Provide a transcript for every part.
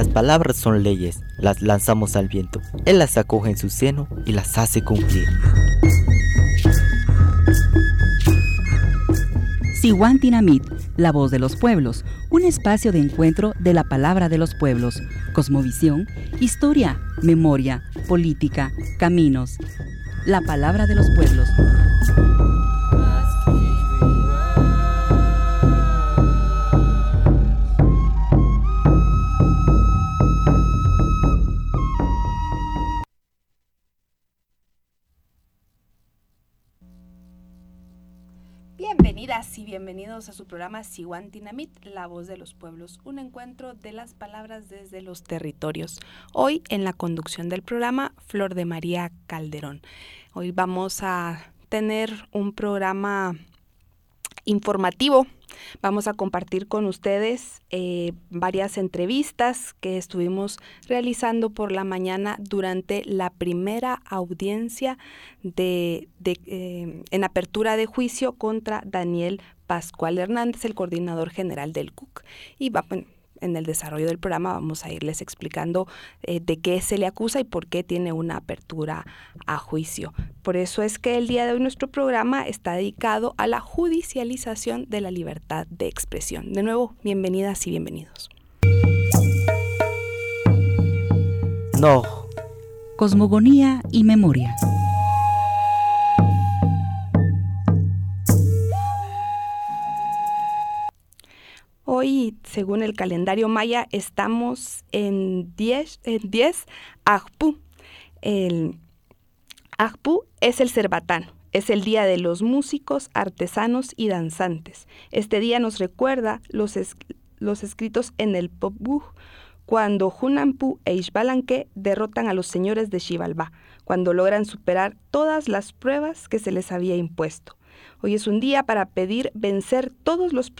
Nuestras palabras son leyes, las lanzamos al viento. Él las acoge en su seno y las hace cumplir. Siwantinamit, la voz de los pueblos, un espacio de encuentro de la palabra de los pueblos, cosmovisión, historia, memoria, política, caminos. La palabra de los pueblos. Bienvenidos a su programa Siwantinamit, la voz de los pueblos, un encuentro de las palabras desde los territorios. Hoy en la conducción del programa Flor de María Calderón. Hoy vamos a tener un programa informativo Vamos a compartir con ustedes eh, varias entrevistas que estuvimos realizando por la mañana durante la primera audiencia de, eh, en apertura de juicio contra Daniel Pascual Hernández, el coordinador general del CUC. Y va, en el desarrollo del programa vamos a irles explicando eh, de qué se le acusa y por qué tiene una apertura a juicio. Por eso es que el día de hoy nuestro programa está dedicado a la judicialización de la libertad de expresión. De nuevo, bienvenidas y bienvenidos. No. Cosmogonía y memoria. Hoy, según el calendario maya, estamos en 10, en 10 El Ajpu es el Cerbatán, es el día de los músicos, artesanos y danzantes. Este día nos recuerda los, los escritos en el Popbuh, cuando Hunampu e Ishbalanque derrotan a los señores de Xibalbá, cuando logran superar todas las pruebas que se les había impuesto. Hoy es un día para pedir vencer todos los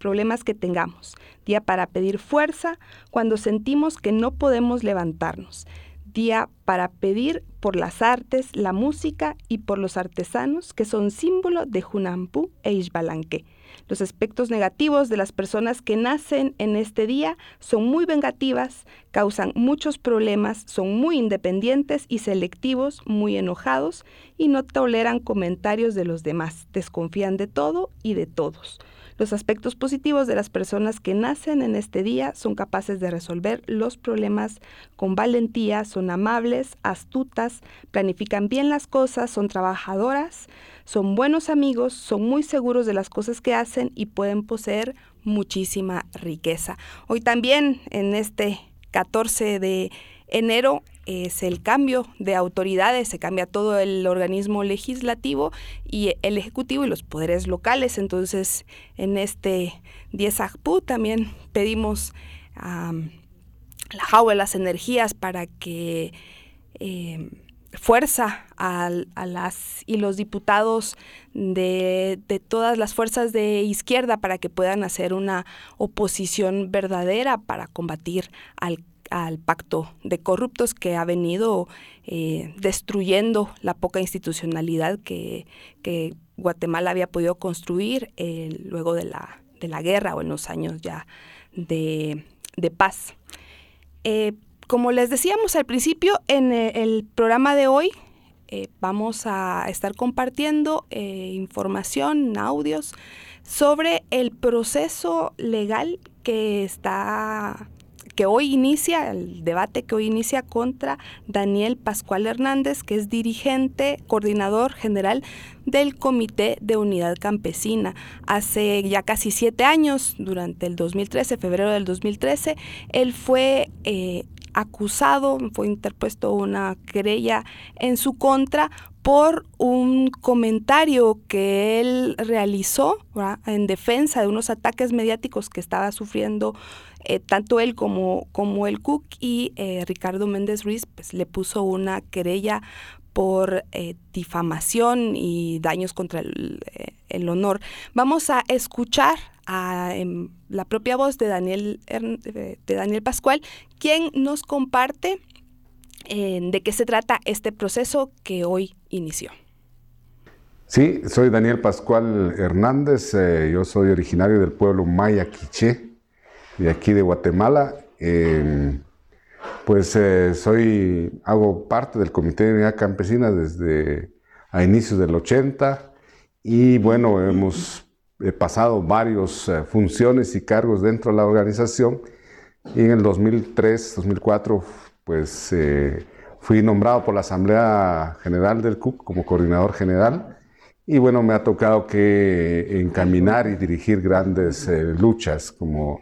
problemas que tengamos, día para pedir fuerza cuando sentimos que no podemos levantarnos, día para pedir por las artes, la música y por los artesanos que son símbolo de Junampu e Ixbalanque. Los aspectos negativos de las personas que nacen en este día son muy vengativas, causan muchos problemas, son muy independientes y selectivos, muy enojados y no toleran comentarios de los demás, desconfían de todo y de todos. Los aspectos positivos de las personas que nacen en este día son capaces de resolver los problemas con valentía, son amables, astutas, planifican bien las cosas, son trabajadoras, son buenos amigos, son muy seguros de las cosas que hacen y pueden poseer muchísima riqueza. Hoy también en este 14 de enero es el cambio de autoridades, se cambia todo el organismo legislativo y el ejecutivo y los poderes locales. Entonces, en este 10 ACPU también pedimos a la JAU las energías para que em, fuerza a, las y los diputados de, de, todas las fuerzas de izquierda para que puedan hacer una oposición verdadera para combatir al al pacto de corruptos que ha venido eh, destruyendo la poca institucionalidad que, Guatemala había podido construir eh, luego de la, de la, guerra o en los años ya de, paz. Eh, como les decíamos al principio, en el programa de hoy vamos a estar compartiendo información, audios sobre el proceso legal que está que hoy inicia, el debate que hoy inicia contra Daniel Pascual Hernández, que es dirigente, coordinador general del Comité de Unidad Campesina. Hace ya casi siete años, durante el 2013, febrero del 2013, él fue eh, acusado, fue interpuesto una querella en su contra por un comentario que él realizó en defensa de unos ataques mediáticos que estaba sufriendo eh, tanto él como, como el Cook y eh, Ricardo Méndez Ruiz pues, le puso una querella por eh, difamación y daños contra el, honor. Vamos a escuchar a em, la propia voz de Daniel, de Daniel Pascual, quien nos comparte de qué se trata este proceso que hoy inició. Sí, soy Daniel Pascual Hernández, yo soy originario del pueblo Maya Quiché, de aquí de Guatemala Em, pues eh, soy, hago parte del Comité de Unidad Campesina desde a inicios del 80 y bueno, hemos pasado varias eh, funciones y cargos dentro de la organización. Y en el 2003, 2004, pues eh, fui nombrado por la Asamblea General del CUC como coordinador general y bueno, me ha tocado que encaminar y dirigir grandes luchas como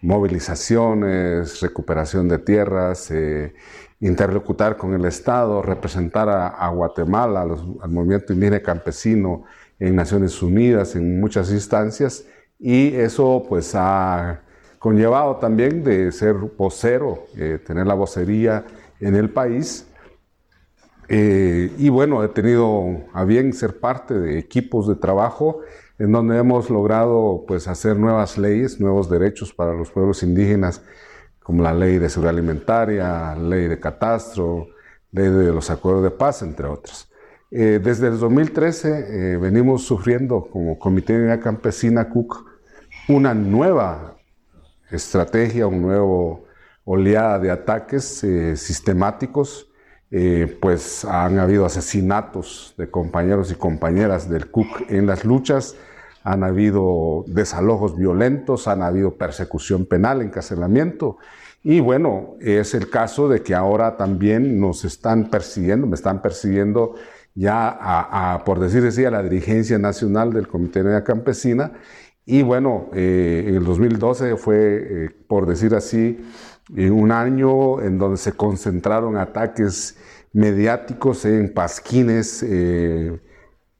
movilizaciones, recuperación de tierras, eh, interlocutar con el Estado, representar a, Guatemala, al movimiento indígena campesino en Naciones Unidas, en muchas instancias, y eso pues ha conllevado también de ser vocero, eh, tener la vocería en el país. Eh, y bueno, he tenido a bien ser parte de equipos de trabajo en donde hemos logrado pues, hacer nuevas leyes, nuevos derechos para los pueblos indígenas, como la ley de seguridad alimentaria, ley de catastro, ley de los acuerdos de paz, entre otros. Eh, desde el 2013 eh, venimos sufriendo como Comité de Unidad Campesina CUC una nueva estrategia, un nuevo oleada de ataques sistemáticos, pues han habido asesinatos de compañeros y compañeras del CUC en las luchas, han habido desalojos violentos, han habido persecución penal, encarcelamiento. Y bueno, es el caso de que ahora también nos están persiguiendo, me están persiguiendo ya, por decir así, a la dirigencia nacional del Comité de Campesina. Y bueno, eh, en el 2012 fue, eh, por decir así, un año en donde se concentraron ataques mediáticos en pasquines. Eh,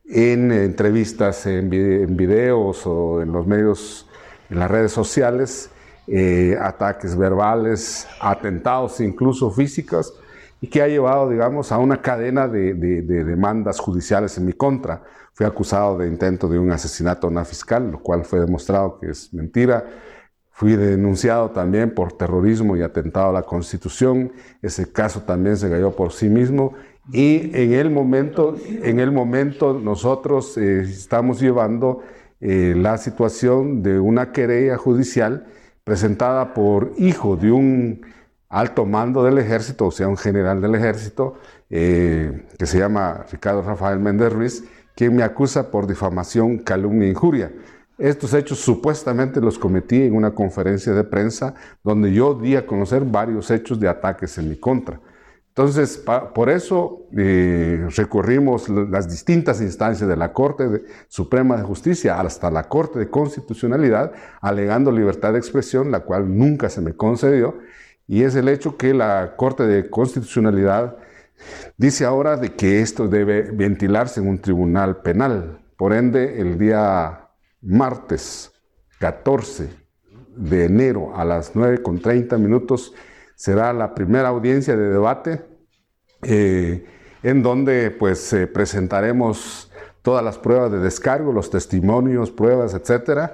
en entrevistas, en, videos o en los medios, en las redes sociales, eh, ataques verbales, atentados incluso físicos, y que ha llevado, digamos, a una cadena de, demandas judiciales en mi contra. Fui acusado de intento de un asesinato a una fiscal, lo cual fue demostrado que es mentira. Fui denunciado también por terrorismo y atentado a la Constitución. Ese caso también se cayó por sí mismo y en el momento, en el momento nosotros eh, estamos llevando eh, la situación de una querella judicial presentada por hijo de un alto mando del ejército, o sea, un general del ejército, eh, que se llama Ricardo Rafael Méndez Ruiz, quien me acusa por difamación, calumnia e injuria. Estos hechos supuestamente los cometí en una conferencia de prensa donde yo di a conocer varios hechos de ataques en mi contra. Entonces, por eso eh, recurrimos las distintas instancias de la Corte Suprema de Justicia hasta la Corte de Constitucionalidad, alegando libertad de expresión, la cual nunca se me concedió, y es el hecho que la Corte de Constitucionalidad dice ahora de que esto debe ventilarse en un tribunal penal. Por ende, el día martes 14 de enero a las 9 con 30 minutos será la primera audiencia de debate eh, en donde pues presentaremos todas las pruebas de descargo, los testimonios, pruebas, etc.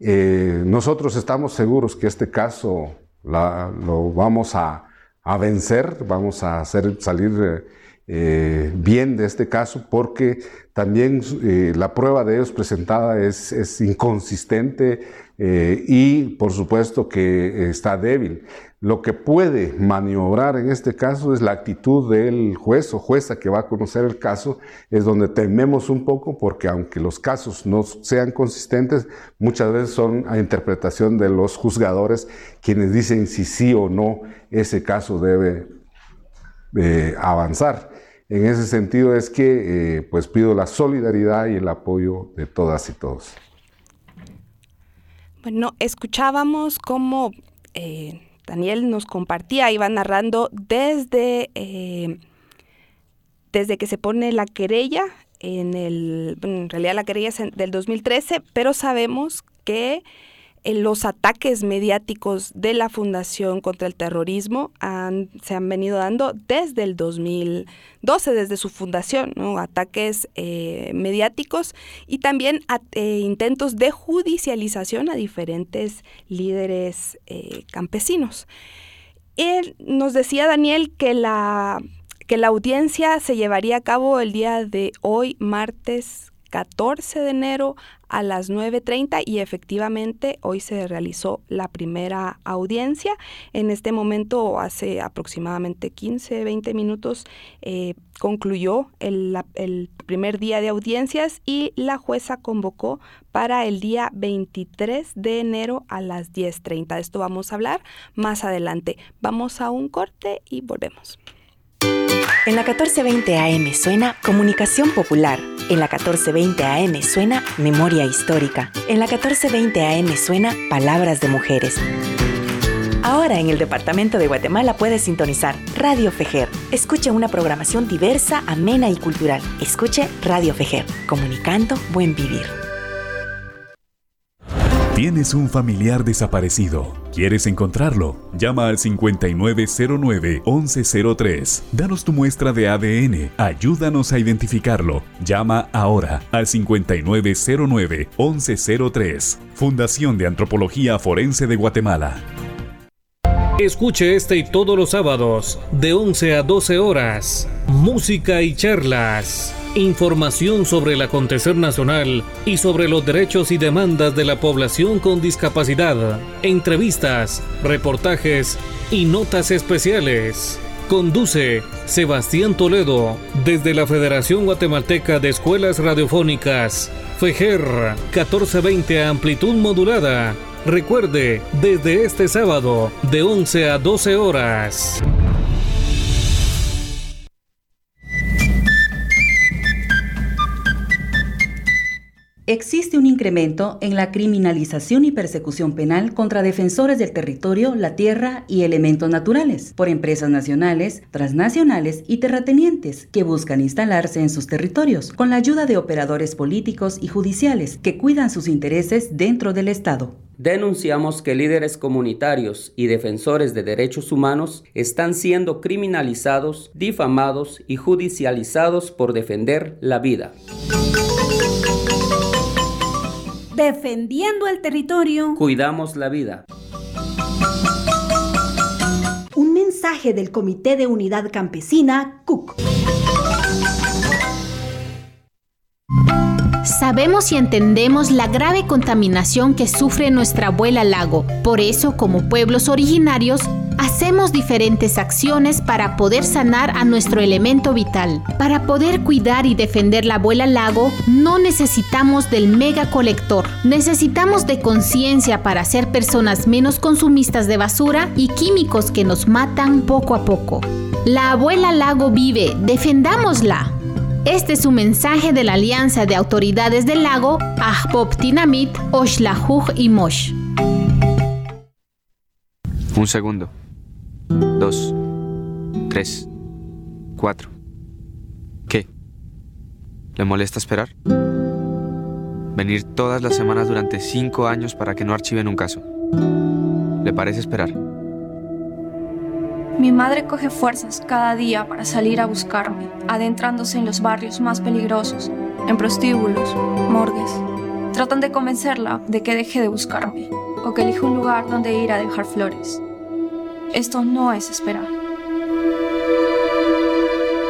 Eh, nosotros estamos seguros que este caso lo vamos a, vencer, vamos a hacer salir eh, bien de este caso porque también la prueba de ellos presentada es, es inconsistente y por supuesto que está débil. Lo que puede maniobrar en este caso es la actitud del juez o jueza que va a conocer el caso, es donde tememos un poco porque aunque los casos no sean consistentes, muchas veces son a interpretación de los juzgadores quienes dicen si sí o no ese caso debe eh, avanzar. En ese sentido es que eh, pues pido la solidaridad y el apoyo de todas y todos. Bueno, escuchábamos cómo eh, Daniel nos compartía, iba narrando desde, desde que se pone la querella, en, el, en realidad la querella es del 2013, pero sabemos que los ataques mediáticos de la Fundación contra el Terrorismo se han venido dando desde el 2012, desde su fundación, ataques eh, mediáticos y también eh, intentos de judicialización a diferentes líderes eh, campesinos. Él nos decía Daniel que la, que la audiencia se llevaría a cabo el día de hoy, martes 14 de enero a las 9.30 y efectivamente hoy se realizó la primera audiencia. En este momento, hace aproximadamente 15, 20 minutos, eh, concluyó el, el, primer día de audiencias y la jueza convocó para el día 23 de enero a las 10.30. De esto vamos a hablar más adelante. Vamos a un corte y volvemos. En la 1420 AM suena Comunicación Popular. En la 1420 AM suena Memoria Histórica. En la 1420 AM suena Palabras de Mujeres. Ahora en el Departamento de Guatemala puedes sintonizar Radio Fejer. Escuche una programación diversa, amena y cultural. Escuche Radio Fejer, comunicando buen vivir. Tienes un familiar desaparecido. ¿Quieres encontrarlo? Llama al 5909-1103. Danos tu muestra de ADN. Ayúdanos a identificarlo. Llama ahora al 5909-1103. Fundación de Antropología Forense de Guatemala. Escuche este y todos los sábados, de 11 a 12 horas. Música y charlas información sobre el acontecer nacional y sobre los derechos y demandas de la población con discapacidad, entrevistas, reportajes y notas especiales. Conduce Sebastián Toledo desde la Federación Guatemalteca de Escuelas Radiofónicas, FEJER 1420 amplitud modulada. Recuerde, desde este sábado, de 11 a 12 horas. Existe un incremento en la criminalización y persecución penal contra defensores del territorio, la tierra y elementos naturales por empresas nacionales, transnacionales y terratenientes que buscan instalarse en sus territorios con la ayuda de operadores políticos y judiciales que cuidan sus intereses dentro del Estado. Denunciamos que líderes comunitarios y defensores de derechos humanos están siendo criminalizados, difamados y judicializados por defender la vida. Defendiendo el territorio. Cuidamos la vida. Un mensaje del Comité de Unidad Campesina, CUC. Sabemos y entendemos la grave contaminación que sufre nuestra abuela lago. Por eso, como pueblos originarios, hacemos diferentes acciones para poder sanar a nuestro elemento vital. Para poder cuidar y defender la abuela lago, no necesitamos del mega colector. Necesitamos de conciencia para ser personas menos consumistas de basura y químicos que nos matan poco a poco. La abuela lago vive, defendámosla. Este es un mensaje de la Alianza de Autoridades del Lago, Ahpop Tinamit, Oshlahuj y Mosh. Un segundo. Dos. Tres. Cuatro. ¿Qué? ¿Le molesta esperar? Venir todas las semanas durante cinco años para que no archiven un caso. ¿Le parece esperar? Mi madre coge fuerzas cada día para salir a buscarme, adentrándose en los barrios más peligrosos, en prostíbulos, morgues. Tratan de convencerla de que deje de buscarme o que elija un lugar donde ir a dejar flores. Esto no es esperar.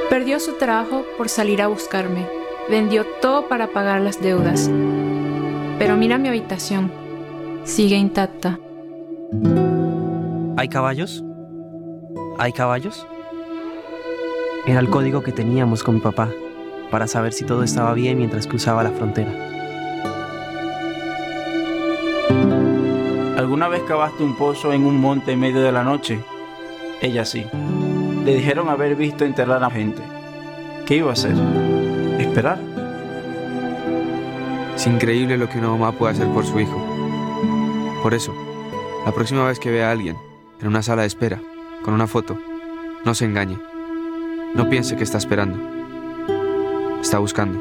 Perdió su trabajo por salir a buscarme. Vendió todo para pagar las deudas. Pero mira mi habitación. Sigue intacta. ¿Hay caballos? ¿Hay caballos? Era el código que teníamos con mi papá para saber si todo estaba bien mientras cruzaba la frontera. ¿Alguna vez cavaste un pozo en un monte en medio de la noche? Ella sí. Le dijeron haber visto enterrar a gente. ¿Qué iba a hacer? ¿Esperar? Es increíble lo que una mamá puede hacer por su hijo. Por eso, la próxima vez que vea a alguien en una sala de espera, con una foto. No se engañe. No piense que está esperando. Está buscando.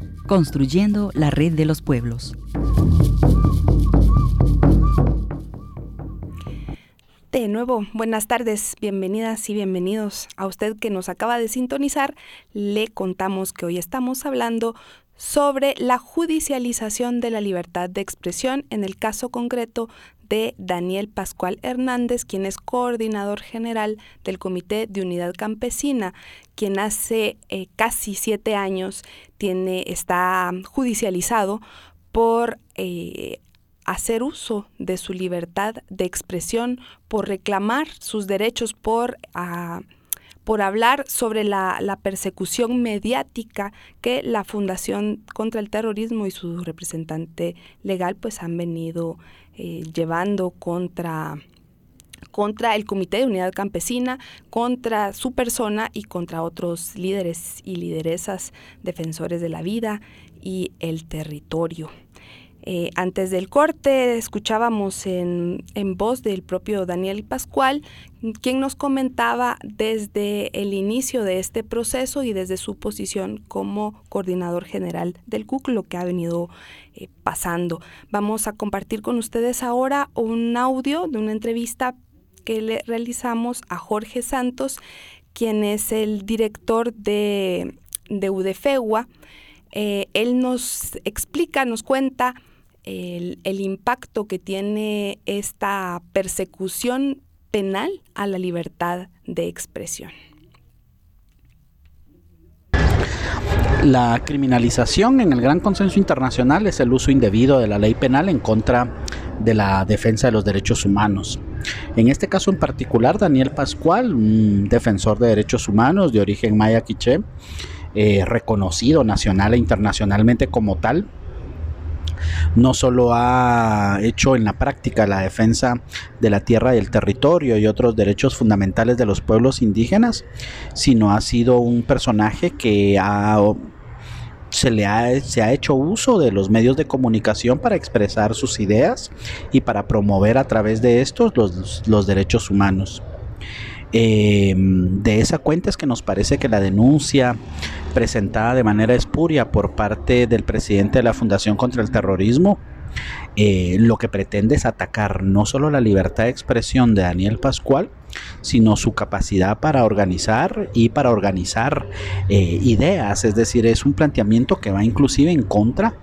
construyendo la red de los pueblos. De nuevo, buenas tardes, bienvenidas y bienvenidos a usted que nos acaba de sintonizar. Le contamos que hoy estamos hablando sobre la judicialización de la libertad de expresión en el caso concreto de Daniel Pascual Hernández, quien es coordinador general del Comité de Unidad Campesina, quien hace eh, casi siete años tiene, está judicializado por eh, hacer uso de su libertad de expresión, por reclamar sus derechos, por, ah, por hablar sobre la, persecución mediática que la Fundación contra el Terrorismo y su representante legal pues han venido eh, llevando contra contra el Comité de Unidad Campesina, contra su persona y contra otros líderes y lideresas defensores de la vida y el territorio. Eh, antes del corte escuchábamos en, voz del propio Daniel Pascual, quien nos comentaba desde el inicio de este proceso y desde su posición como coordinador general del CUC lo que ha venido eh, pasando. Vamos a compartir con ustedes ahora un audio de una entrevista que le realizamos a Jorge Santos, quien es el director de, de UDFEGUA. Eh, él nos explica, nos cuenta el, impacto que tiene esta persecución penal a la libertad de expresión. La criminalización en el gran consenso internacional es el uso indebido de la ley penal en contra de la defensa de los derechos humanos. En este caso en particular, Daniel Pascual, un defensor de derechos humanos de origen maya quiché, eh, reconocido nacional e internacionalmente como tal, no solo ha hecho en la práctica la defensa de la tierra y el territorio y otros derechos fundamentales de los pueblos indígenas, sino ha sido un personaje que se le ha, se ha hecho uso de los medios de comunicación para expresar sus ideas y para promover a través de estos los derechos humanos. Eh, de esa cuenta es que nos parece que la denuncia presentada de manera espuria por parte del presidente de la Fundación contra el Terrorismo eh, lo que pretende es atacar no solo la libertad de expresión de Daniel Pascual, sino su capacidad para organizar y para organizar eh, ideas. Es decir, es un planteamiento que va inclusive en contra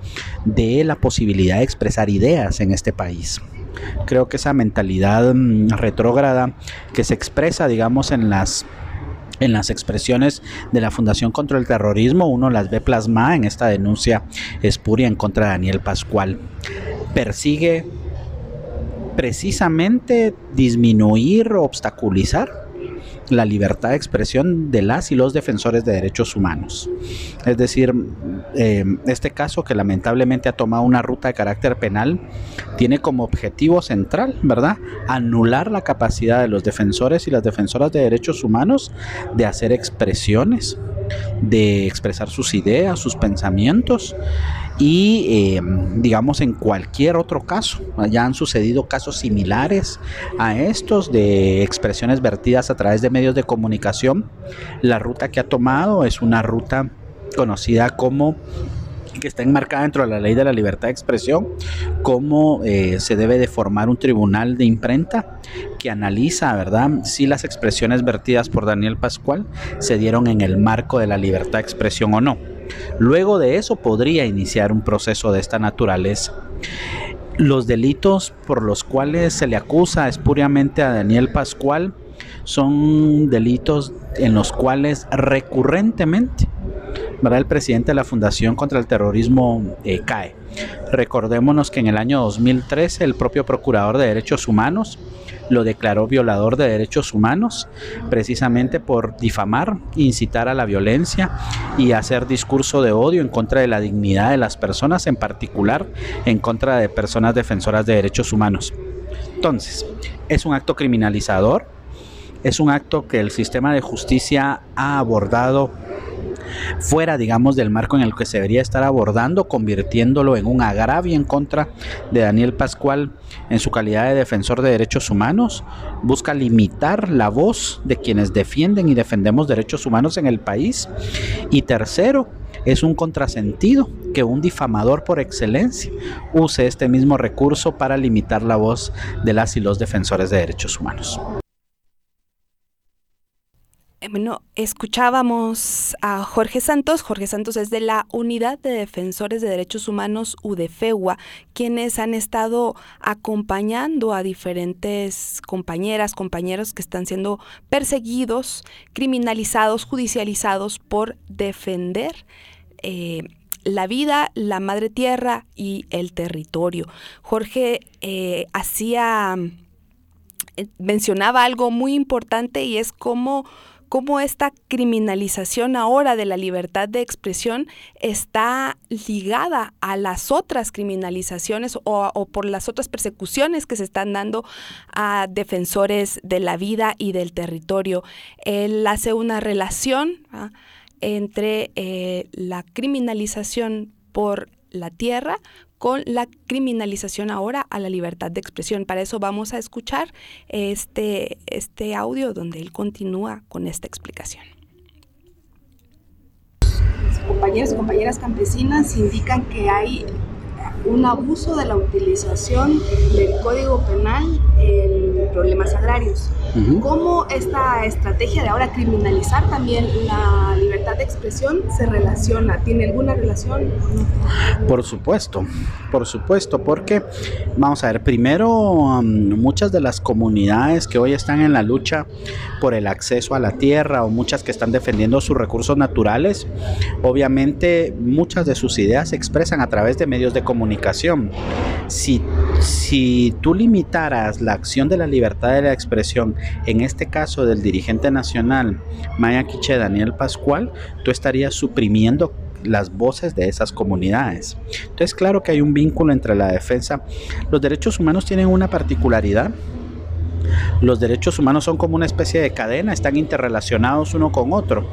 de la posibilidad de expresar ideas en este país. Creo que esa mentalidad mm, retrógrada que se expresa, digamos, en las en las expresiones de la Fundación contra el Terrorismo, uno las ve plasmadas en esta denuncia espuria en contra de Daniel Pascual. Persigue precisamente disminuir, obstaculizar la libertad de expresión de las y los defensores de derechos humanos. Es decir, eh, este caso que lamentablemente ha tomado una ruta de carácter penal tiene como objetivo central, ¿verdad?, anular la capacidad de los defensores y las defensoras de derechos humanos de hacer expresiones, de expresar sus ideas, sus pensamientos y eh, digamos en cualquier otro caso. Ya han sucedido casos similares a estos de expresiones vertidas a través de medios de comunicación. La ruta que ha tomado es una ruta conocida como que está enmarcada dentro de la ley de la libertad de expresión, cómo eh, se debe de formar un tribunal de imprenta que analiza, ¿verdad?, si las expresiones vertidas por Daniel Pascual se dieron en el marco de la libertad de expresión o no. Luego de eso podría iniciar un proceso de esta naturaleza. Los delitos por los cuales se le acusa espuriamente a Daniel Pascual son delitos en los cuales recurrentemente el presidente de la Fundación contra el Terrorismo eh, cae. Recordémonos que en el año 2013 el propio Procurador de Derechos Humanos lo declaró violador de derechos humanos precisamente por difamar, incitar a la violencia y hacer discurso de odio en contra de la dignidad de las personas, en particular en contra de personas defensoras de derechos humanos. Entonces, es un acto criminalizador, es un acto que el sistema de justicia ha abordado fuera, digamos, del marco en el que se debería estar abordando, convirtiéndolo en un agravio en contra de Daniel Pascual en su calidad de defensor de derechos humanos. Busca limitar la voz de quienes defienden y defendemos derechos humanos en el país. Y tercero, es un contrasentido que un difamador por excelencia use este mismo recurso para limitar la voz de las y los defensores de derechos humanos. Eh, bueno, escuchábamos a Jorge Santos. Jorge Santos es de la Unidad de Defensores de Derechos Humanos UDEFEUA, quienes han estado acompañando a diferentes compañeras, compañeros que están siendo perseguidos, criminalizados, judicializados por defender eh, la vida, la madre tierra y el territorio. Jorge eh, hacía mencionaba algo muy importante y es cómo cómo esta criminalización ahora de la libertad de expresión está ligada a las otras criminalizaciones o, por las otras persecuciones que se están dando a defensores de la vida y del territorio. Él hace una relación ¿ah? entre eh, la criminalización por la tierra con la criminalización ahora a la libertad de expresión. Para eso vamos a escuchar este, este audio donde él continúa con esta explicación. Compañeros y compañeras campesinas indican que hay un abuso de la utilización del Código Penal en problemas agrarios. ¿Cómo esta estrategia de ahora criminalizar también la libertad de expresión se relaciona? ¿Tiene alguna relación? Por supuesto, por supuesto, porque vamos a ver, primero muchas de las comunidades que hoy están en la lucha por el acceso a la tierra o muchas que están defendiendo sus recursos naturales, obviamente muchas de sus ideas se expresan a través de medios de comunicación. Si, si tú limitaras la acción de la libertad de la expresión, en este caso del dirigente nacional Maya Quiche Daniel Pascual, tú estarías suprimiendo las voces de esas comunidades. Entonces, claro que hay un vínculo entre la defensa. Los derechos humanos tienen una particularidad los derechos humanos son como una especie de cadena, están interrelacionados uno con otro.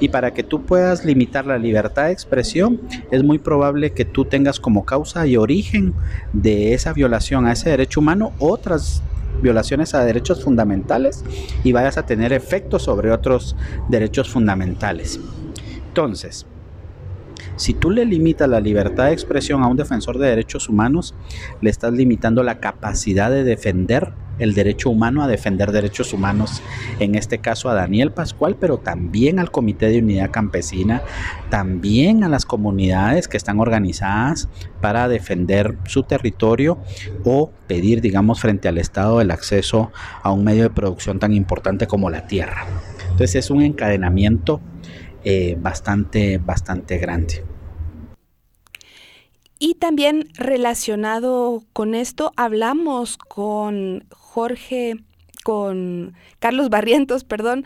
Y para que tú puedas limitar la libertad de expresión, es muy probable que tú tengas como causa y origen de esa violación a ese derecho humano otras violaciones a derechos fundamentales y vayas a tener efectos sobre otros derechos fundamentales. Entonces, si tú le limitas la libertad de expresión a un defensor de derechos humanos, le estás limitando la capacidad de defender el derecho humano a defender derechos humanos, en este caso a Daniel Pascual, pero también al Comité de Unidad Campesina, también a las comunidades que están organizadas para defender su territorio o pedir, digamos, frente al Estado el acceso a un medio de producción tan importante como la tierra. Entonces es un encadenamiento eh, bastante, bastante grande. Y también relacionado con esto, hablamos con Jorge, con Carlos Barrientos, perdón.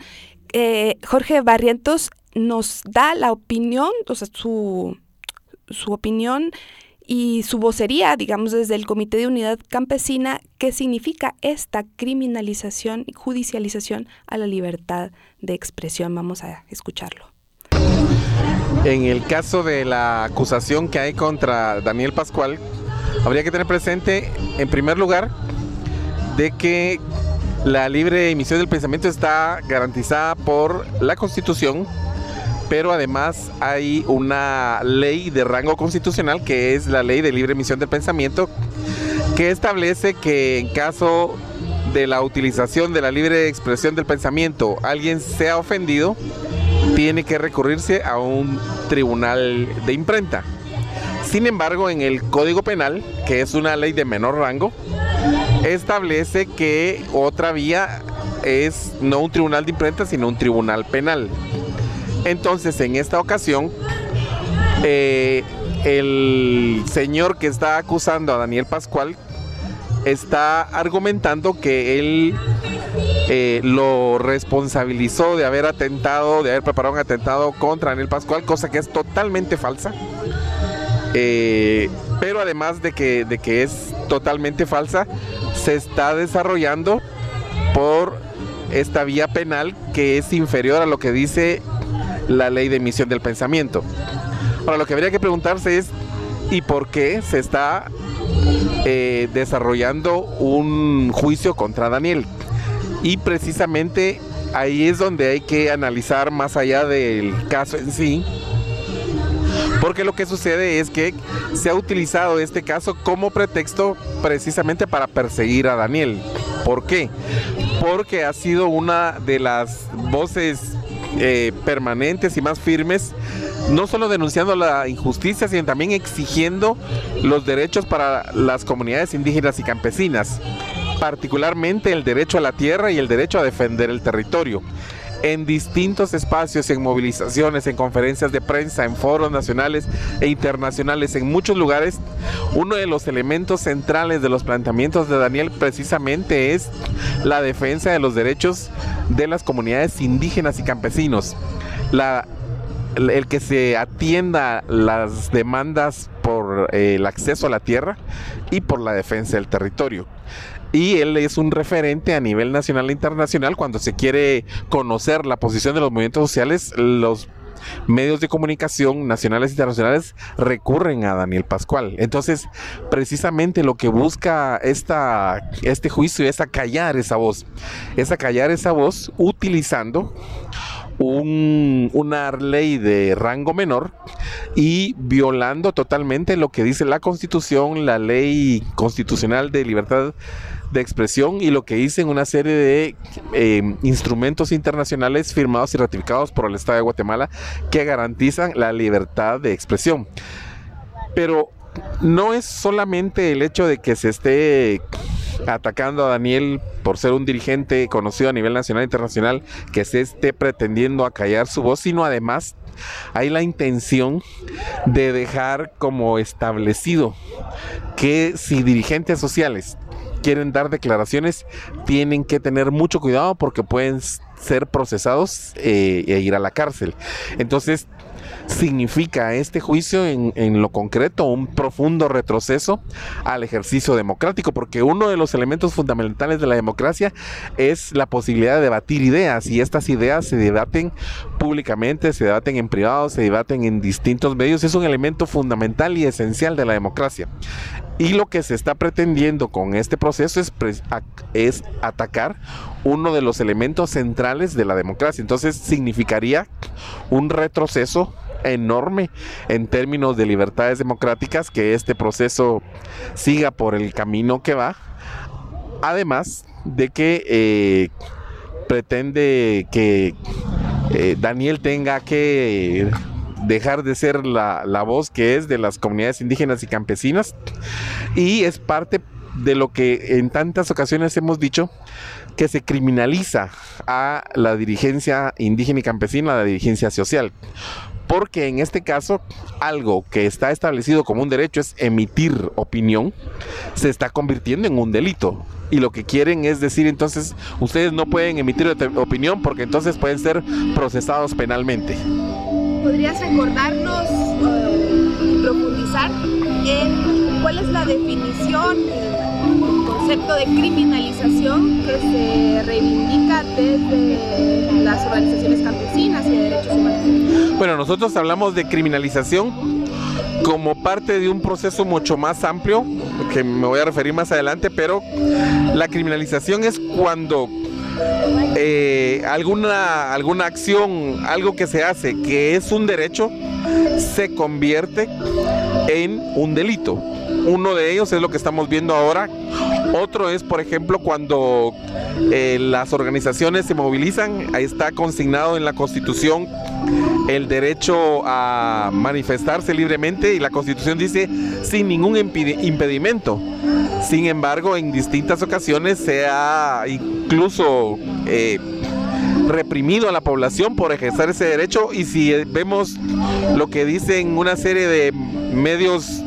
Eh, Jorge Barrientos nos da la opinión, o sea, su, su opinión y su vocería, digamos, desde el Comité de Unidad Campesina, qué significa esta criminalización y judicialización a la libertad de expresión. Vamos a escucharlo. En el caso de la acusación que hay contra Daniel Pascual, habría que tener presente, en primer lugar, de que la libre emisión del pensamiento está garantizada por la Constitución, pero además hay una ley de rango constitucional que es la ley de libre emisión del pensamiento, que establece que en caso de la utilización de la libre expresión del pensamiento alguien sea ofendido, tiene que recurrirse a un tribunal de imprenta. Sin embargo, en el Código Penal, que es una ley de menor rango, establece que otra vía es no un tribunal de imprenta, sino un tribunal penal. Entonces, en esta ocasión, eh, el señor que está acusando a Daniel Pascual está argumentando que él eh, lo responsabilizó de haber atentado, de haber preparado un atentado contra Daniel Pascual, cosa que es totalmente falsa. Eh, pero además de que, de que es totalmente falsa, se está desarrollando por esta vía penal que es inferior a lo que dice la ley de emisión del pensamiento. Ahora, lo que habría que preguntarse es, ¿y por qué se está eh, desarrollando un juicio contra Daniel? Y precisamente ahí es donde hay que analizar más allá del caso en sí, Porque lo que sucede es que se ha utilizado este caso como pretexto precisamente para perseguir a Daniel. ¿Por qué? Porque ha sido una de las voces eh, permanentes y más firmes, no solo denunciando la injusticia, sino también exigiendo los derechos para las comunidades indígenas y campesinas, particularmente el derecho a la tierra y el derecho a defender el territorio en distintos espacios, en movilizaciones, en conferencias de prensa, en foros nacionales e internacionales, en muchos lugares, uno de los elementos centrales de los planteamientos de Daniel precisamente es la defensa de los derechos de las comunidades indígenas y campesinos. El que se atienda las demandas por eh, el acceso a la tierra y por la defensa del territorio y él es un referente a nivel nacional e internacional cuando se quiere conocer la posición de los movimientos sociales, los medios de comunicación nacionales e internacionales recurren a Daniel Pascual. Entonces, precisamente lo que busca esta, este juicio es acallar esa voz, es acallar esa voz utilizando un, una ley de rango menor y violando totalmente lo que dice la constitución, la ley constitucional de libertad de expresión y lo que dicen una serie de eh, instrumentos internacionales firmados y ratificados por el Estado de Guatemala que garantizan la libertad de expresión. Pero no es solamente el hecho de que se esté atacando a Daniel por ser un dirigente conocido a nivel nacional e internacional, que se esté pretendiendo acallar su voz, sino además hay la intención de dejar como establecido que si dirigentes sociales quieren dar declaraciones tienen que tener mucho cuidado porque pueden ser procesados eh, e ir a la cárcel. Entonces, significa este juicio en, en, lo concreto un profundo retroceso al ejercicio democrático, porque uno de los elementos fundamentales de la democracia es la posibilidad de debatir ideas y estas ideas se debaten públicamente, se debaten en privado, se debaten en distintos medios, es un elemento fundamental y esencial de la democracia. Y lo que se está pretendiendo con este proceso es, es atacar uno de los elementos centrales de la democracia. Entonces significaría un retroceso enorme en términos de libertades democráticas que este proceso siga por el camino que va. Además de que eh, pretende que eh, Daniel tenga que dejar de ser la, la, voz que es de las comunidades indígenas y campesinas y es parte de lo que en tantas ocasiones hemos dicho que se criminaliza a la dirigencia indígena y campesina, a la dirigencia social porque en este caso algo que está establecido como un derecho es emitir opinión, se está convirtiendo en un delito. Y lo que quieren es decir entonces, ustedes no pueden emitir opinión porque entonces pueden ser procesados penalmente. ¿Podrías recordarnos, uh, profundizar en cuál es la definición, el concepto de criminalización que se reivindica desde las organizaciones campesinas y de derechos humanos? Bueno, nosotros hablamos de criminalización como parte de un proceso mucho más amplio, que me voy a referir más adelante, pero la criminalización es cuando eh, alguna, alguna acción, algo que se hace que es un derecho, se convierte en un delito. Uno de ellos es lo que estamos viendo ahora. Otro es, por ejemplo, cuando eh, las organizaciones se movilizan, ahí está consignado en la Constitución el derecho a manifestarse libremente y la Constitución dice sin ningún impedimento. Sin embargo, en distintas ocasiones se ha incluso eh, reprimido a la población por ejercer ese derecho y si vemos lo que dicen una serie de medios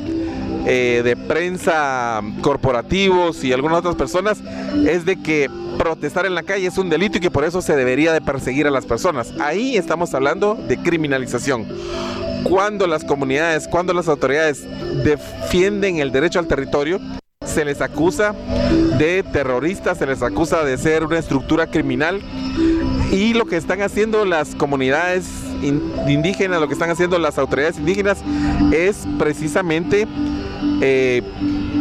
eh, de prensa corporativos y algunas otras personas es de que protestar en la calle es un delito y que por eso se debería de perseguir a las personas. Ahí estamos hablando de criminalización. Cuando las comunidades, cuando las autoridades defienden el derecho al territorio, se les acusa de terroristas, se les acusa de ser una estructura criminal y lo que están haciendo las comunidades indígenas, lo que están haciendo las autoridades indígenas es precisamente eh,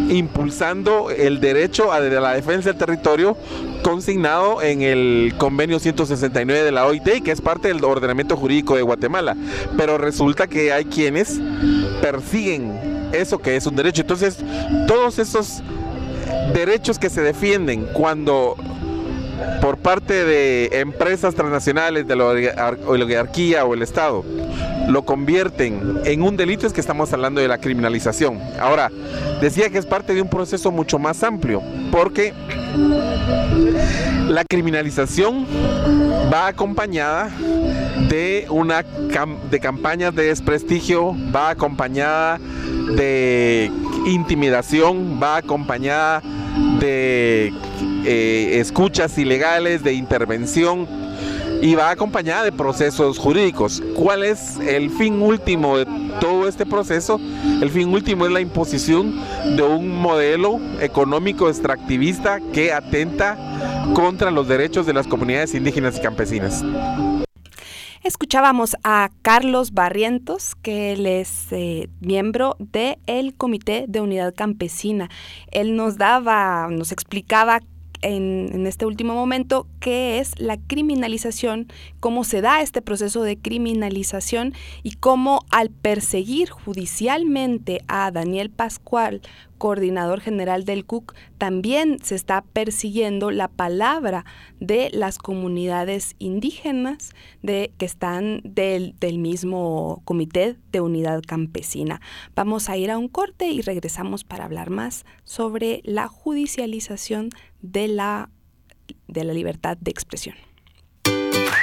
impulsando el derecho a la defensa del territorio consignado en el convenio 169 de la OIT, que es parte del ordenamiento jurídico de Guatemala. Pero resulta que hay quienes persiguen eso que es un derecho. Entonces, todos esos derechos que se defienden cuando por parte de empresas transnacionales de la oligarquía o el Estado lo convierten en un delito es que estamos hablando de la criminalización. Ahora, decía que es parte de un proceso mucho más amplio, porque la criminalización va acompañada de una de campañas de desprestigio, va acompañada de intimidación, va acompañada de eh, escuchas ilegales, de intervención y va acompañada de procesos jurídicos. ¿Cuál es el fin último de todo este proceso? El fin último es la imposición de un modelo económico extractivista que atenta contra los derechos de las comunidades indígenas y campesinas. Escuchábamos a Carlos Barrientos, que él es eh, miembro del Comité de Unidad Campesina. Él nos daba, nos explicaba en, este último momento qué es la criminalización, cómo se da este proceso de criminalización y cómo al perseguir judicialmente a Daniel Pascual coordinador general del CUC, también se está persiguiendo la palabra de las comunidades indígenas de, que están del, del mismo Comité de Unidad Campesina. Vamos a ir a un corte y regresamos para hablar más sobre la judicialización de la, de la libertad de expresión.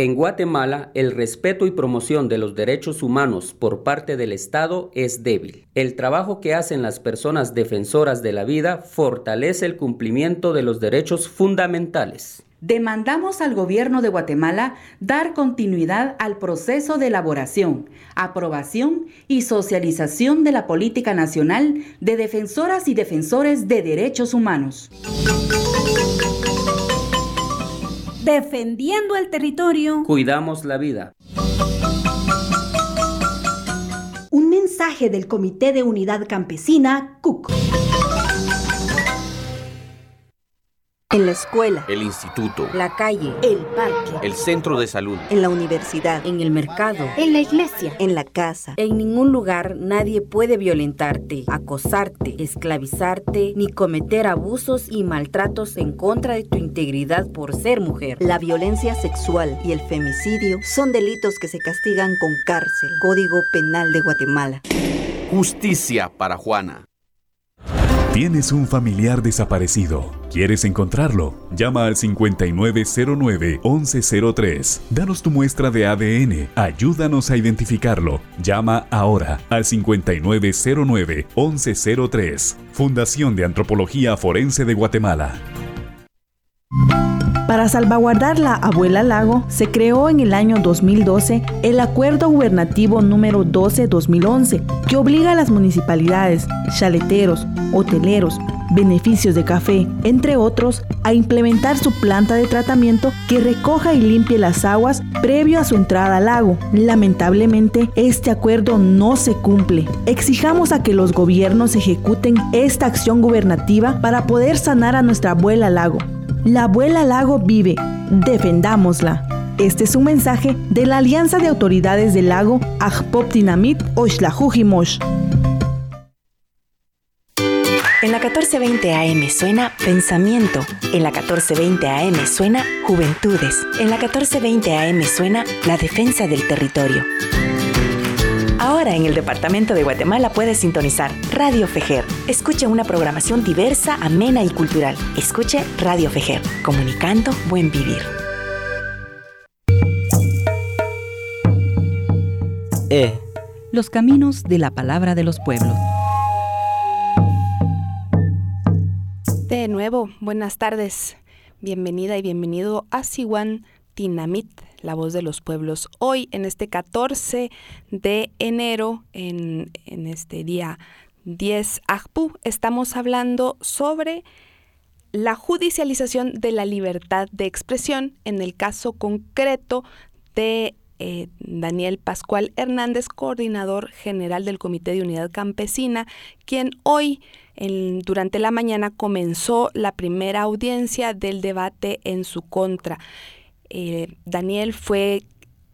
En Guatemala, el respeto y promoción de los derechos humanos por parte del Estado es débil. El trabajo que hacen las personas defensoras de la vida fortalece el cumplimiento de los derechos fundamentales. Demandamos al gobierno de Guatemala dar continuidad al proceso de elaboración, aprobación y socialización de la política nacional de defensoras y defensores de derechos humanos defendiendo el territorio. Cuidamos la vida. Un mensaje del Comité de Unidad Campesina, CUC. En la escuela. El instituto. La calle. El parque. El centro de salud. En la universidad. En el mercado. En la iglesia. En la casa. En ningún lugar nadie puede violentarte, acosarte, esclavizarte, ni cometer abusos y maltratos en contra de tu integridad por ser mujer. La violencia sexual y el femicidio son delitos que se castigan con cárcel. Código Penal de Guatemala. Justicia para Juana. Tienes un familiar desaparecido. ¿Quieres encontrarlo? Llama al 5909-1103. Danos tu muestra de ADN. Ayúdanos a identificarlo. Llama ahora al 5909-1103. Fundación de Antropología Forense de Guatemala. Para salvaguardar la Abuela Lago, se creó en el año 2012 el Acuerdo Gubernativo número 12-2011, que obliga a las municipalidades, chaleteros, hoteleros, beneficios de café, entre otros, a implementar su planta de tratamiento que recoja y limpie las aguas previo a su entrada al lago. Lamentablemente, este acuerdo no se cumple. Exijamos a que los gobiernos ejecuten esta acción gubernativa para poder sanar a nuestra abuela lago. La abuela lago vive, defendámosla. Este es un mensaje de la Alianza de Autoridades del Lago Ajpop Dinamit Oshlajujimosh. En la 1420 AM suena Pensamiento. En la 1420 AM suena Juventudes. En la 1420 AM suena La Defensa del Territorio. Ahora en el Departamento de Guatemala puedes sintonizar Radio Fejer. Escuche una programación diversa, amena y cultural. Escuche Radio Fejer, comunicando buen vivir. E. Los caminos de la palabra de los pueblos. De nuevo, buenas tardes. Bienvenida y bienvenido a Siwan Tinamit, la voz de los pueblos. Hoy, en este 14 de enero, en, en este día 10 Ajpu, estamos hablando sobre la judicialización de la libertad de expresión en el caso concreto de eh, Daniel Pascual Hernández, coordinador general del Comité de Unidad Campesina, quien hoy durante la mañana comenzó la primera audiencia del debate en su contra. Eh, Daniel fue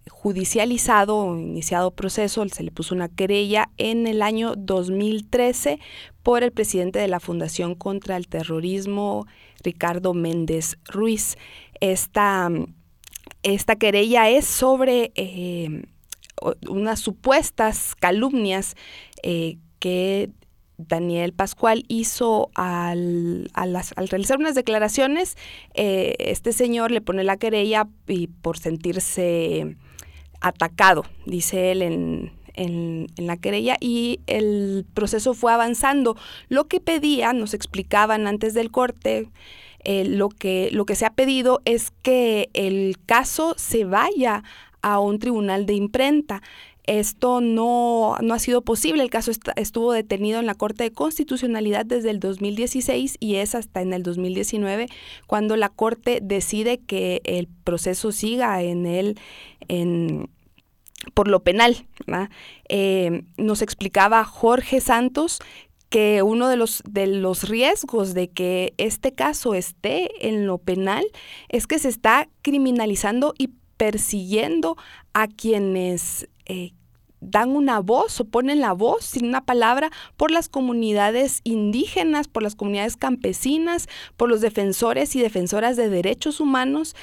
judicializado, iniciado proceso, se le puso una querella en el año 2013 por el presidente de la Fundación contra el Terrorismo, Ricardo Méndez Ruiz. Esta, esta querella es sobre eh, unas supuestas calumnias eh, que Daniel Pascual hizo al, realizar unas declaraciones, eh, este señor le pone la querella y por sentirse atacado, dice él en, la querella, y el proceso fue avanzando. Lo que pedía, nos explicaban antes del corte, eh, lo, que, lo que se ha pedido es que el caso se vaya a un tribunal de imprenta. Esto no, no ha sido posible. El caso estuvo detenido en la Corte de Constitucionalidad desde el 2016 y es hasta en el 2019 cuando la Corte decide que el proceso siga en el, en, por lo penal. Eh, nos explicaba Jorge Santos que uno de los, de los riesgos de que este caso esté en lo penal es que se está criminalizando y persiguiendo a quienes eh, dan una voz o ponen la voz sin una palabra por las comunidades indígenas, por las comunidades campesinas, por los defensores y defensoras de derechos humanos.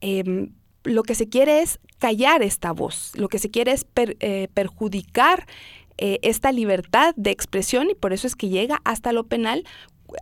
Em, lo que se quiere es callar esta voz, lo que se quiere es eh, perjudicar eh, esta libertad de expresión y por eso es que llega hasta lo penal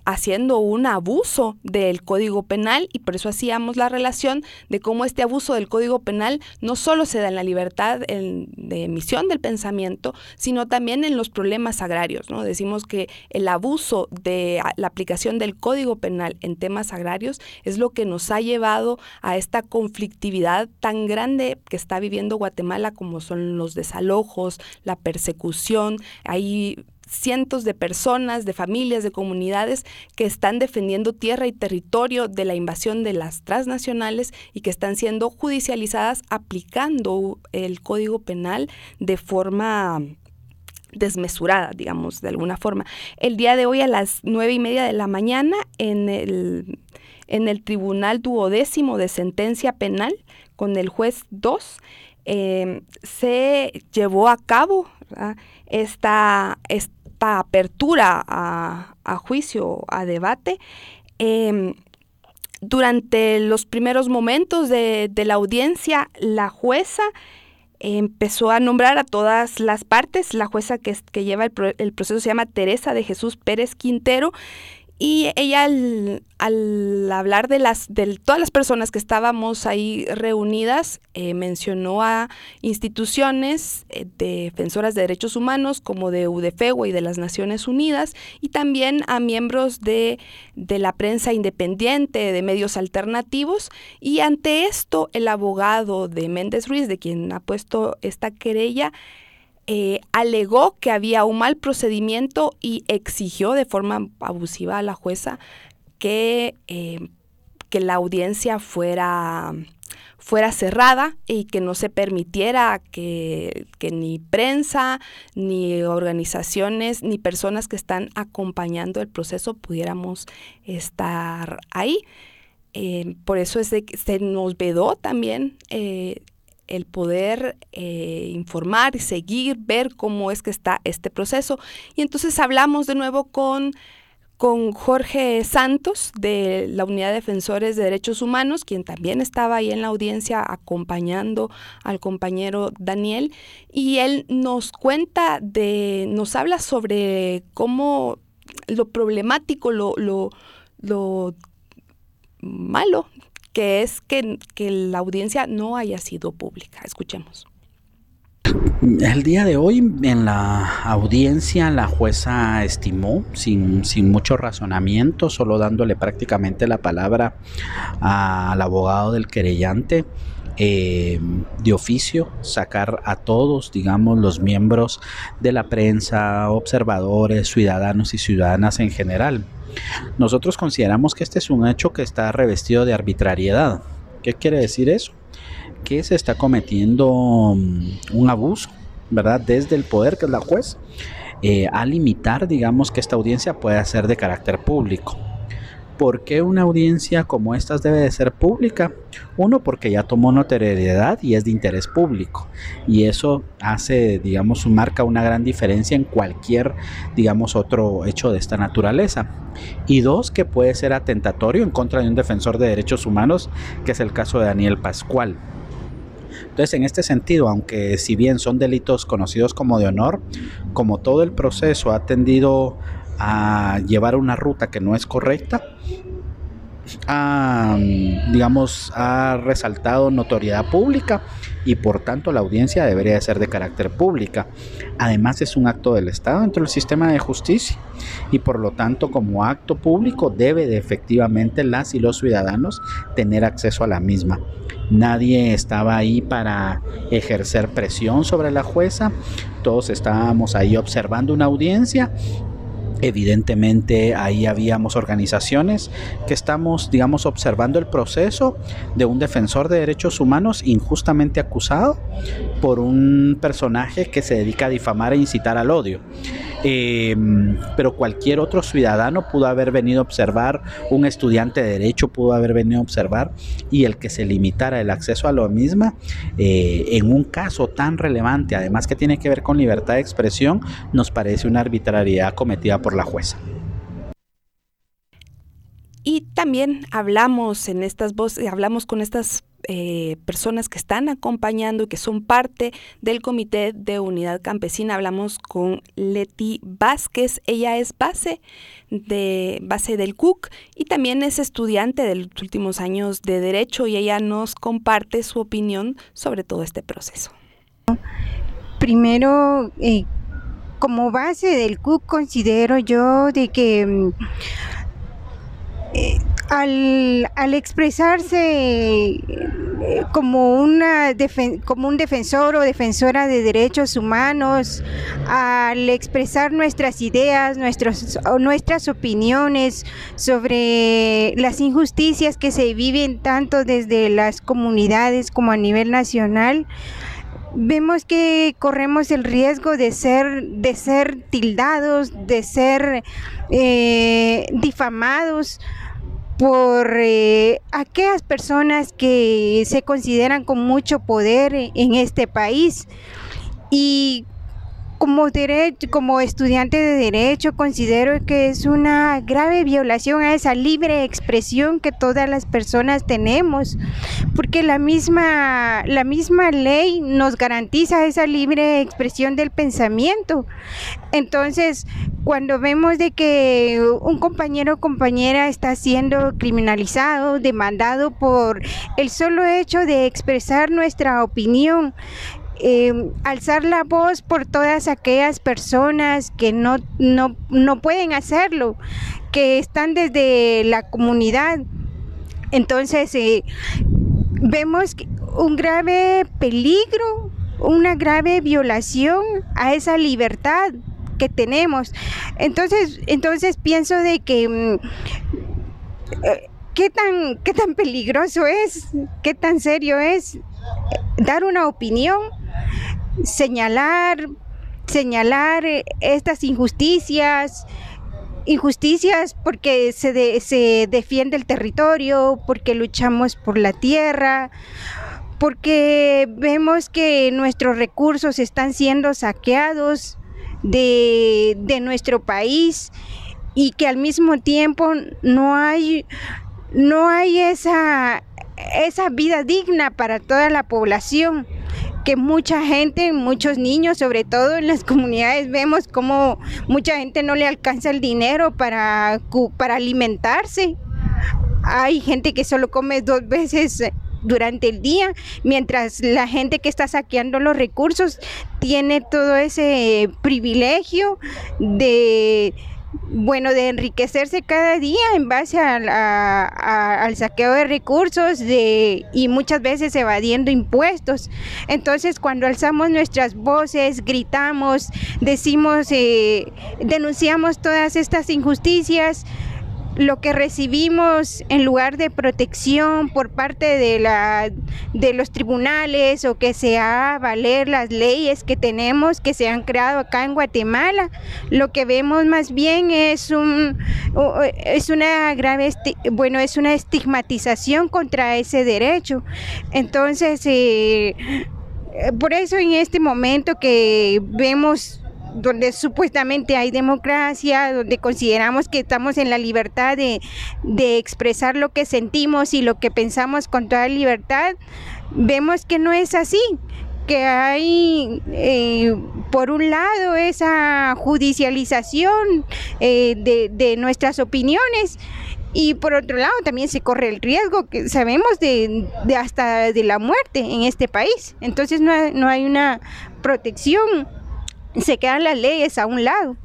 haciendo un abuso del Código Penal y por eso hacíamos la relación de cómo este abuso del Código Penal no solo se da en la libertad de emisión del pensamiento, sino también en los problemas agrarios. ¿no? Decimos que el abuso de la aplicación del Código Penal en temas agrarios es lo que nos ha llevado a esta conflictividad tan grande que está viviendo Guatemala como son los desalojos, la persecución, hay cientos de personas, de familias, de comunidades que están defendiendo tierra y territorio de la invasión de las transnacionales y que están siendo judicializadas aplicando el Código Penal de forma desmesurada, digamos, de alguna forma. El día de hoy a las nueve y media de la mañana en el, en el Tribunal Duodécimo de Sentencia Penal con el juez 2 eh, se llevó a cabo esta, esta apertura a, juicio, a debate, em, durante los primeros momentos de, la audiencia, la jueza empezó a nombrar a todas las partes. La jueza que, que lleva el, el, proceso se llama Teresa de Jesús Pérez Quintero y ella al, hablar de las de todas las personas que estábamos ahí reunidas, eh, mencionó a instituciones eh, defensoras de derechos humanos como de UDFEGO y de las Naciones Unidas, y también a miembros de, de la prensa independiente, de medios alternativos. Y ante esto, el abogado de Méndez Ruiz, de quien ha puesto esta querella, eh, alegó que había un mal procedimiento y exigió de forma abusiva a la jueza que, eh, que la audiencia fuera, fuera cerrada y que no se permitiera que, ni prensa, ni organizaciones, ni personas que están acompañando el proceso pudiéramos estar ahí. Eh, por eso es de que se nos vedó también el poder eh, informar seguir, ver cómo es que está este proceso. Y entonces hablamos de nuevo con, con Jorge Santos de la Unidad de Defensores de Derechos Humanos, quien también estaba ahí en la audiencia acompañando al compañero Daniel, y él nos cuenta de, nos habla sobre cómo lo problemático, lo, lo, lo malo que es que, la audiencia no haya sido pública. Escuchemos. El día de hoy en la audiencia la jueza estimó sin, sin, mucho razonamiento, solo dándole prácticamente la palabra al abogado del querellante, eh, de oficio, sacar a todos, digamos, los miembros de la prensa, observadores, ciudadanos y ciudadanas en general. Nosotros consideramos que este es un hecho que está revestido de arbitrariedad. ¿Qué quiere decir eso? Que se está cometiendo mm, un abuso, ¿verdad? Desde el poder, que es la juez, eh, a limitar, digamos, que esta audiencia pueda ser de carácter público. ¿Por qué una audiencia como esta debe de ser pública? Uno, porque ya tomó notoriedad y es de interés público. Y eso hace, digamos, marca una gran diferencia en cualquier, digamos, otro hecho de esta naturaleza. Y dos, que puede ser atentatorio en contra de un defensor de derechos humanos, que es el caso de Daniel Pascual. Entonces, en este sentido, aunque si bien son delitos conocidos como de honor, como todo el proceso ha tendido a llevar una ruta que no es correcta, digamos, ha resaltado notoriedad pública y por tanto la audiencia debería ser de carácter pública. Además es un acto del Estado dentro del sistema de justicia y por lo tanto como acto público debe de efectivamente las y los ciudadanos tener acceso a la misma. Nadie estaba ahí para ejercer presión sobre la jueza, todos estábamos ahí observando una audiencia Evidentemente ahí habíamos organizaciones que estamos, digamos, observando el proceso de un defensor de derechos humanos injustamente acusado por un personaje que se dedica a difamar e incitar al odio. Em, pero cualquier otro ciudadano pudo haber venido a observar, un estudiante de derecho pudo haber venido a observar y el que se limitara el acceso a lo misma eh, en un caso tan relevante, además que tiene que ver con libertad de expresión, nos parece una arbitrariedad cometida por la jueza. Y también hablamos en estas voces, hablamos con estas eh, personas que están acompañando y que son parte del Comité de Unidad Campesina. Hablamos con Leti Vázquez, ella es base de base del CUC y también es estudiante de los últimos años de Derecho y ella nos comparte su opinión sobre todo este proceso. Primero, eh, como base del CUC considero yo de que mm, eh, al, expresarse eh, como, una como un defensor o defensora de derechos humanos, al expresar nuestras ideas, nuestros, nuestras opiniones sobre las injusticias que se viven tanto desde las comunidades como a nivel nacional, vemos que corremos el riesgo de ser, de ser tildados, de ser eh, difamados por eh, aquellas personas que se consideran con mucho poder en este país. Y como, derecho, como estudiante de derecho considero que es una grave violación a esa libre expresión que todas las personas tenemos, porque la misma, la misma ley nos garantiza esa libre expresión del pensamiento. Entonces, cuando vemos de que un compañero o compañera está siendo criminalizado, demandado por el solo hecho de expresar nuestra opinión, eh, alzar la voz por todas aquellas personas que no, no, no pueden hacerlo, que están desde la comunidad. Entonces, eh, vemos un grave peligro, una grave violación a esa libertad que tenemos. Entonces, entonces pienso de que mm, eh, qué tan qué tan peligroso es, qué tan serio es dar una opinión señalar, señalar eh, estas injusticias, injusticias porque se, se defiende el territorio, porque luchamos por la tierra, porque vemos que nuestros recursos están siendo saqueados de, de, nuestro país y que al mismo tiempo no hay, no hay esa, esa vida digna para toda la población que mucha gente, muchos niños, sobre todo en las comunidades, vemos como mucha gente no le alcanza el dinero para, para alimentarse. Hay gente que solo come dos veces durante el día, mientras la gente que está saqueando los recursos tiene todo ese privilegio de bueno, de enriquecerse cada día en base al saqueo de recursos de, y muchas veces evadiendo impuestos. Entonces, cuando alzamos nuestras voces, gritamos, decimos, eh, denunciamos todas estas injusticias, lo que recibimos en lugar de protección por parte de, la, de los tribunales o que se haga valer las leyes que tenemos, que se han creado acá en Guatemala, lo que vemos más bien es, un, es una grave, bueno, es una estigmatización contra ese derecho. Entonces, eh, por eso en este momento que vemos donde supuestamente hay democracia, donde consideramos que estamos en la libertad de, expresar lo que sentimos y lo que pensamos con toda libertad, vemos que no es así que hay eh, por un lado esa judicialización eh, de, nuestras opiniones y por otro lado también se corre el riesgo que sabemos de, hasta de la muerte en este país. Entonces no, no hay una protección se quedan las leyes a un lado.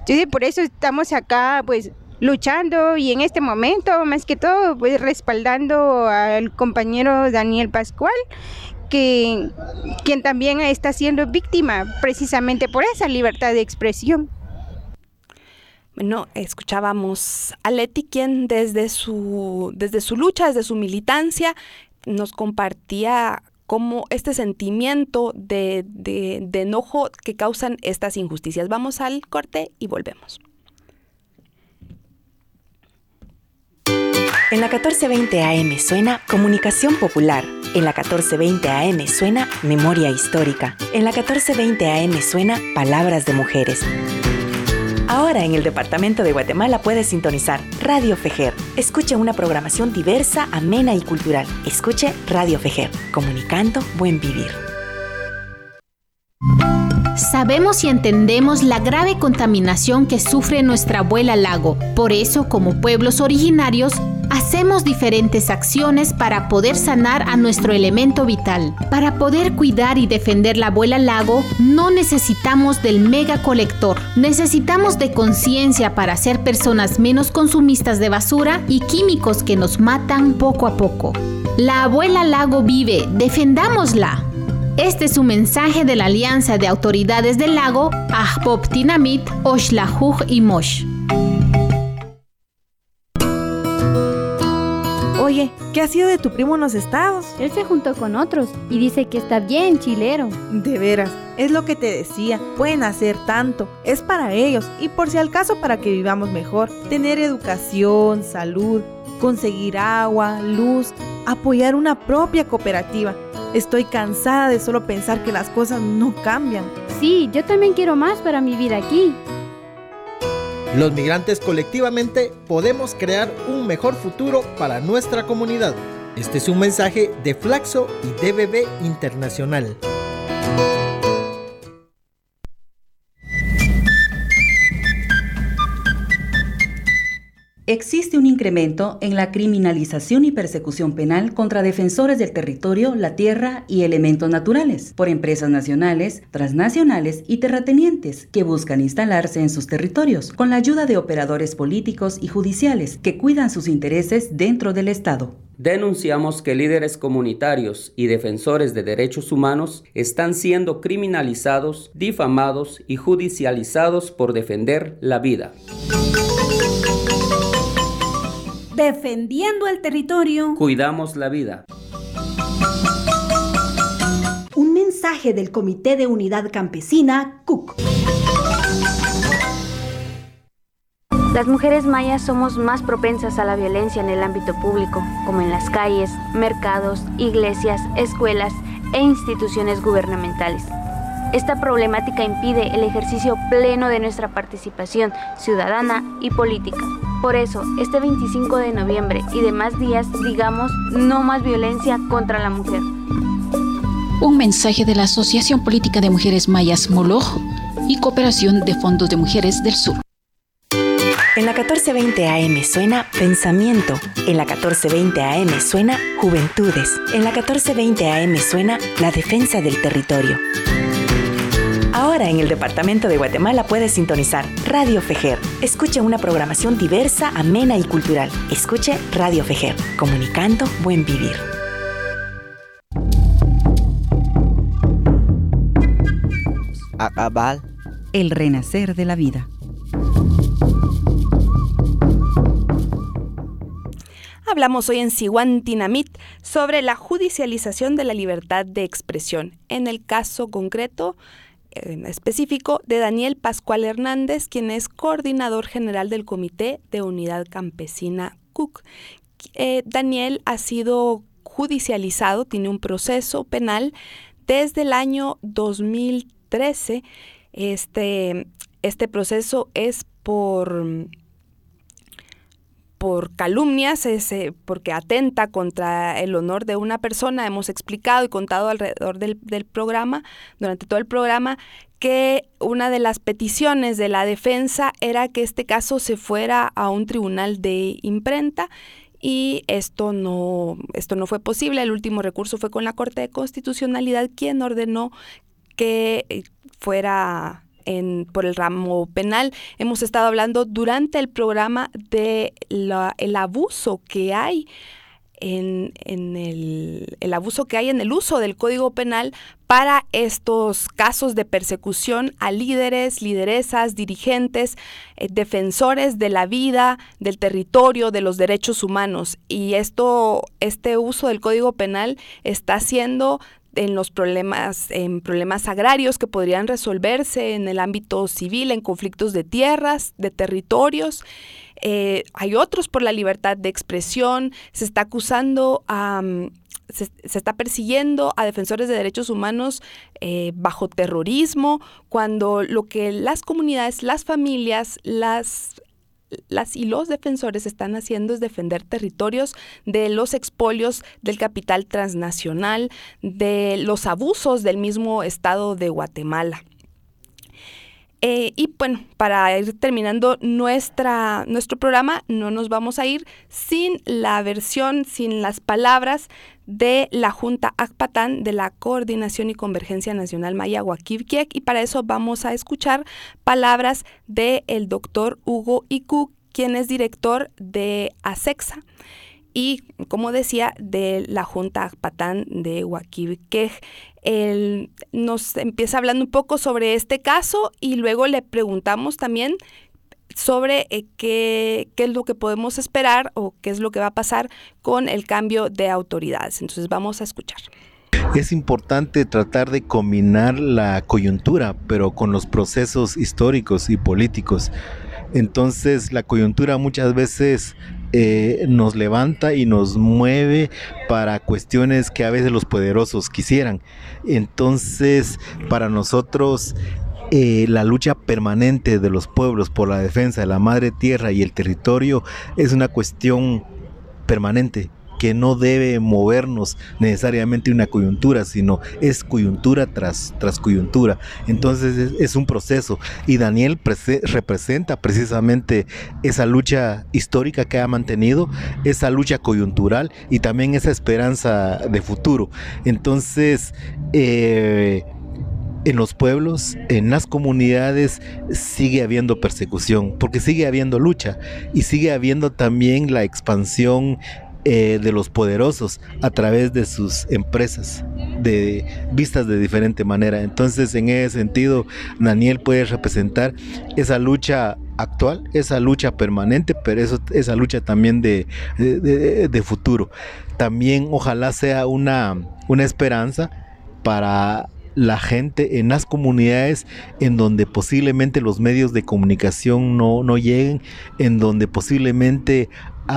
Entonces, por eso estamos acá, pues, luchando y en este momento, más que todo, pues, respaldando al compañero Daniel Pascual, que, quien también está siendo víctima precisamente por esa libertad de expresión. Bueno, escuchábamos a Leti, quien desde su, desde su lucha, desde su militancia, nos compartía como este sentimiento de, de, enojo que causan estas injusticias. Vamos al corte y volvemos. En la 1420 AM suena Comunicación Popular. En la 1420 AM suena Memoria Histórica. En la 1420 AM suena Palabras de Mujeres. Ahora en el Departamento de Guatemala puedes sintonizar Radio Fejer. Escuche una programación diversa, amena y cultural. Escuche Radio Fejer, comunicando buen vivir. Sabemos y entendemos la grave contaminación que sufre nuestra abuela lago. Por eso, como pueblos originarios, hacemos diferentes acciones para poder sanar a nuestro elemento vital. Para poder cuidar y defender la abuela lago, no necesitamos del mega colector. Necesitamos de conciencia para ser personas menos consumistas de basura y químicos que nos matan poco a poco. La abuela lago vive, defendámosla. Este es un mensaje de la Alianza de Autoridades del Lago, Ahpop Tinamit, Oshlahuj y Mosh. Oye, ¿qué ha sido de tu primo en los estados? Él se juntó con otros y dice que está bien chilero. De veras, es lo que te decía, pueden hacer tanto, es para ellos y por si al caso para que vivamos mejor, tener educación, salud, conseguir agua, luz, apoyar una propia cooperativa. Estoy cansada de solo pensar que las cosas no cambian. Sí, yo también quiero más para mi vida aquí. Los migrantes colectivamente podemos crear un mejor futuro para nuestra comunidad. Este es un mensaje de Flaxo y DBB Internacional. Existe un incremento en la criminalización y persecución penal contra defensores del territorio, la tierra y elementos naturales por empresas nacionales, transnacionales y terratenientes que buscan instalarse en sus territorios con la ayuda de operadores políticos y judiciales que cuidan sus intereses dentro del Estado. Denunciamos que líderes comunitarios y defensores de derechos humanos están siendo criminalizados, difamados y judicializados por defender la vida defendiendo el territorio. Cuidamos la vida. Un mensaje del Comité de Unidad Campesina, CUC. Las mujeres mayas somos más propensas a la violencia en el ámbito público, como en las calles, mercados, iglesias, escuelas e instituciones gubernamentales. Esta problemática impide el ejercicio pleno de nuestra participación ciudadana y política. Por eso, este 25 de noviembre y demás días digamos no más violencia contra la mujer. Un mensaje de la Asociación Política de Mujeres Mayas Moloch y Cooperación de Fondos de Mujeres del Sur. En la 1420 AM suena Pensamiento. En la 1420 AM suena Juventudes. En la 1420 AM suena La Defensa del Territorio. Ahora en el Departamento de Guatemala puedes sintonizar Radio Fejer. Escuche una programación diversa, amena y cultural. Escuche Radio Fejer, comunicando buen vivir. Acabal. El renacer de la vida. Hablamos hoy en Siguantinamit sobre la judicialización de la libertad de expresión. En el caso concreto, en específico, de Daniel Pascual Hernández, quien es coordinador general del Comité de Unidad Campesina CUC. Eh, Daniel ha sido judicializado, tiene un proceso penal desde el año 2013. Este, este proceso es por por calumnias, eh, porque atenta contra el honor de una persona. Hemos explicado y contado alrededor del, del programa, durante todo el programa, que una de las peticiones de la defensa era que este caso se fuera a un tribunal de imprenta y esto no, esto no fue posible. El último recurso fue con la Corte de Constitucionalidad, quien ordenó que eh, fuera por el ramo penal. Hemos estado hablando durante el programa de el abuso que hay en, el, el, abuso que hay en el uso del Código Penal para estos casos de persecución a líderes, lideresas, dirigentes, eh, defensores de la vida, del territorio, de los derechos humanos. Y esto, este uso del Código Penal está siendo en los problemas, en problemas agrarios que podrían resolverse en el ámbito civil, en conflictos de tierras, de territorios. Eh, hay otros por la libertad de expresión, se está acusando a... se, está persiguiendo a defensores de derechos humanos eh, bajo terrorismo, cuando lo que las comunidades, las familias, las las y los defensores están haciendo es defender territorios de los expolios del capital transnacional, de los abusos del mismo Estado de Guatemala. Eh, y bueno, para ir terminando nuestra, nuestro programa, no nos vamos a ir sin la versión, sin las palabras de la Junta ACPATAN de la Coordinación y Convergencia Nacional Maya Huaquivquiec y para eso vamos a escuchar palabras del el doctor Hugo Iku, quien es director de ASEXA y, como decía, de la Junta ACPATAN de Huaquivquiec. Él nos empieza hablando un poco sobre este caso y luego le preguntamos también sobre eh, qué, qué, es lo que podemos esperar o qué es lo que va a pasar con el cambio de autoridades. Entonces vamos a escuchar. Es importante tratar de combinar la coyuntura, pero con los procesos históricos y políticos. Entonces la coyuntura muchas veces eh, nos levanta y nos mueve para cuestiones que a veces los poderosos quisieran. Entonces, para nosotros eh, la lucha permanente de los pueblos por la defensa de la madre tierra y el territorio es una cuestión permanente que no debe movernos necesariamente una coyuntura, sino es coyuntura tras, tras coyuntura. Entonces es, un proceso y Daniel representa precisamente esa lucha histórica que ha mantenido, esa lucha coyuntural y también esa esperanza de futuro. Entonces, eh, en los pueblos, en las comunidades, sigue habiendo persecución, porque sigue habiendo lucha y sigue habiendo también la expansión eh, de los poderosos a través de sus empresas, de vistas de diferente manera. Entonces, en ese sentido, Daniel puede representar esa lucha actual, esa lucha permanente, pero eso, esa lucha también de, de, futuro. También ojalá sea una, una esperanza para la gente en las comunidades en donde posiblemente los medios de comunicación no, no lleguen, en donde posiblemente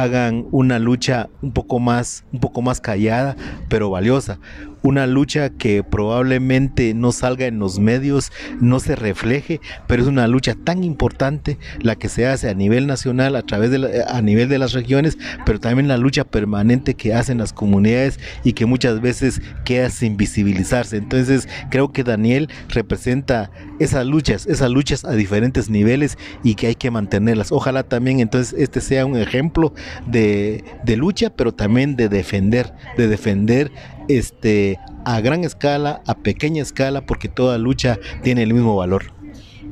hagan una lucha un poco más, un poco más callada, pero valiosa una lucha que probablemente no salga en los medios, no se refleje, pero es una lucha tan importante la que se hace a nivel nacional, a través de a nivel de las regiones, pero también la lucha permanente que hacen las comunidades y que muchas veces queda sin visibilizarse. Entonces, creo que Daniel representa esas luchas, esas luchas a diferentes niveles y que hay que mantenerlas. Ojalá también entonces este sea un ejemplo de, de lucha, pero también de defender, de defender este, a gran escala, a pequeña escala, porque toda lucha tiene el mismo valor.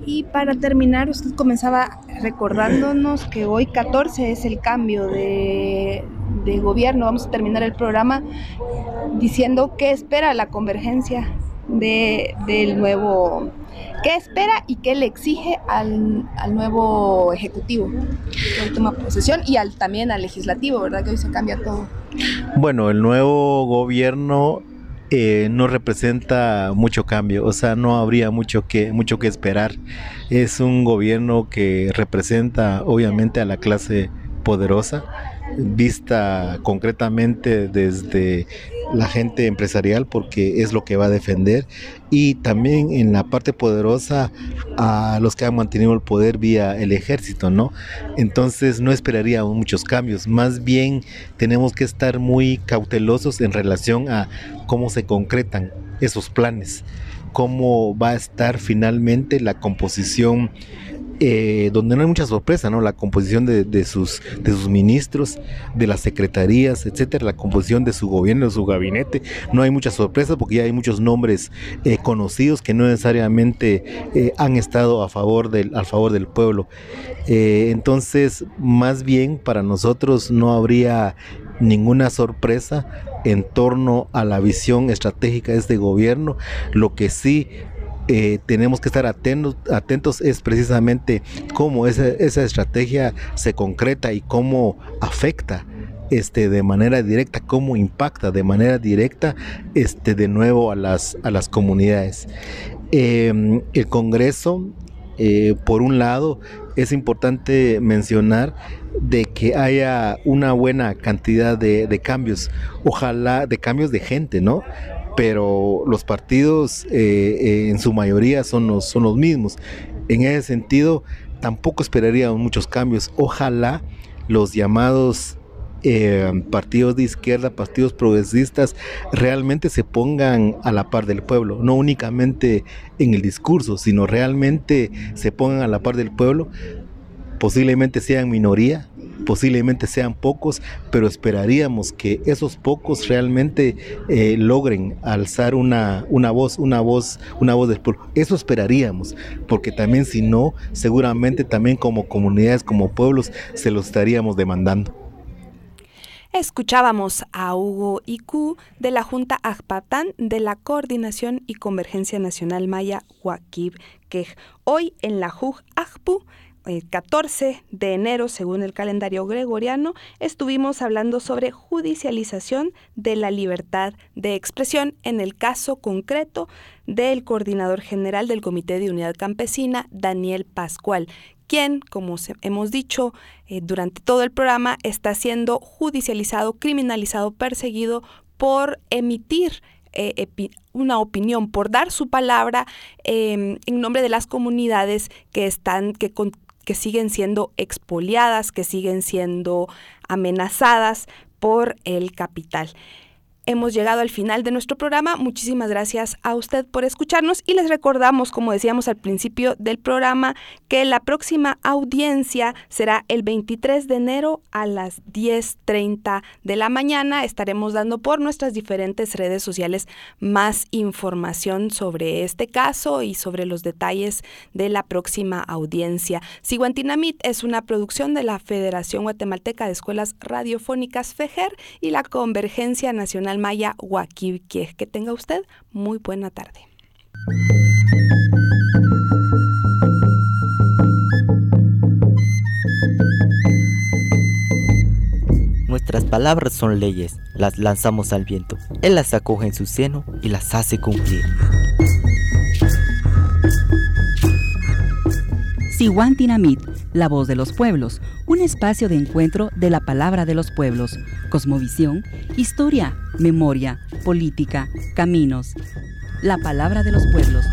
Y para terminar, usted comenzaba recordándonos que hoy 14 es el cambio de, gobierno. Vamos a terminar el programa diciendo qué espera la convergencia de, del nuevo, qué espera y qué le exige al, nuevo ejecutivo que toma posesión y al, también al legislativo, ¿verdad? Que hoy se cambia todo. Bueno, el nuevo gobierno eh, no representa mucho cambio, o sea, no habría mucho que, mucho que esperar. Es un gobierno que representa obviamente a la clase poderosa, vista concretamente desde la gente empresarial porque es lo que va a defender y también en la parte poderosa a los que han mantenido el poder vía el ejército, ¿no? Entonces no esperaría muchos cambios, más bien tenemos que estar muy cautelosos en relación a cómo se concretan esos planes, cómo va a estar finalmente la composición eh, donde no hay mucha sorpresa, ¿no? La composición de, sus, de sus ministros, de las secretarías, etcétera, la composición de su gobierno, de su gabinete, no hay mucha sorpresa porque ya hay muchos nombres eh, conocidos que no necesariamente eh, han estado a favor del, a favor del pueblo. entonces, más bien para nosotros no habría ninguna sorpresa en torno a la visión estratégica de este gobierno. Lo que sí eh, tenemos que estar atentos, es precisamente cómo esa, esa estrategia se concreta y cómo afecta este, de manera directa, cómo impacta de manera directa este, de nuevo a las, a las comunidades. Em, el Congreso, eh, por un lado, es importante mencionar de que haya una buena cantidad de, cambios, ojalá de cambios de gente, ¿no? pero los partidos eh, eh, en su mayoría son los, son los mismos. En ese sentido, tampoco esperaríamos muchos cambios. Ojalá los llamados eh, partidos de izquierda, partidos progresistas, realmente se pongan a la par del pueblo, no únicamente en el discurso, sino realmente se pongan a la par del pueblo, posiblemente sean minoría, posiblemente sean pocos, pero esperaríamos que esos pocos realmente eh, logren alzar una, una voz, una voz, una voz del pueblo. Eso esperaríamos, porque también si no, seguramente también como comunidades, como pueblos, se lo estaríamos demandando. Escuchábamos a Hugo Iku de la Junta Ajpatán de la Coordinación y Convergencia Nacional Maya Huaquib, que hoy en la JUG Ajpu el 14 de enero, según el calendario gregoriano, estuvimos hablando sobre judicialización de la libertad de expresión en el caso concreto del coordinador general del Comité de Unidad Campesina, Daniel Pascual, quien, como hemos dicho eh, durante todo el programa, está siendo judicializado, criminalizado, perseguido por emitir eh, una opinión, por dar su palabra em, en nombre de las comunidades que están, que, que siguen siendo expoliadas, que siguen siendo amenazadas por el capital. Hemos llegado al final de nuestro programa. Muchísimas gracias a usted por escucharnos y les recordamos, como decíamos al principio del programa, que la próxima audiencia será el 23 de enero a las 10.30 de la mañana. Estaremos dando por nuestras diferentes redes sociales más información sobre este caso y sobre los detalles de la próxima audiencia. Siguantinamit es una producción de la Federación Guatemalteca de Escuelas Radiofónicas FEGER y la Convergencia Nacional Maya Que tenga usted muy buena tarde. Nuestras palabras son leyes, las lanzamos al viento. Él las acoge en su seno y las hace cumplir. Dinamit La voz de los pueblos, un espacio de encuentro de la palabra de los pueblos, cosmovisión, historia, memoria, política, caminos. La palabra de los pueblos.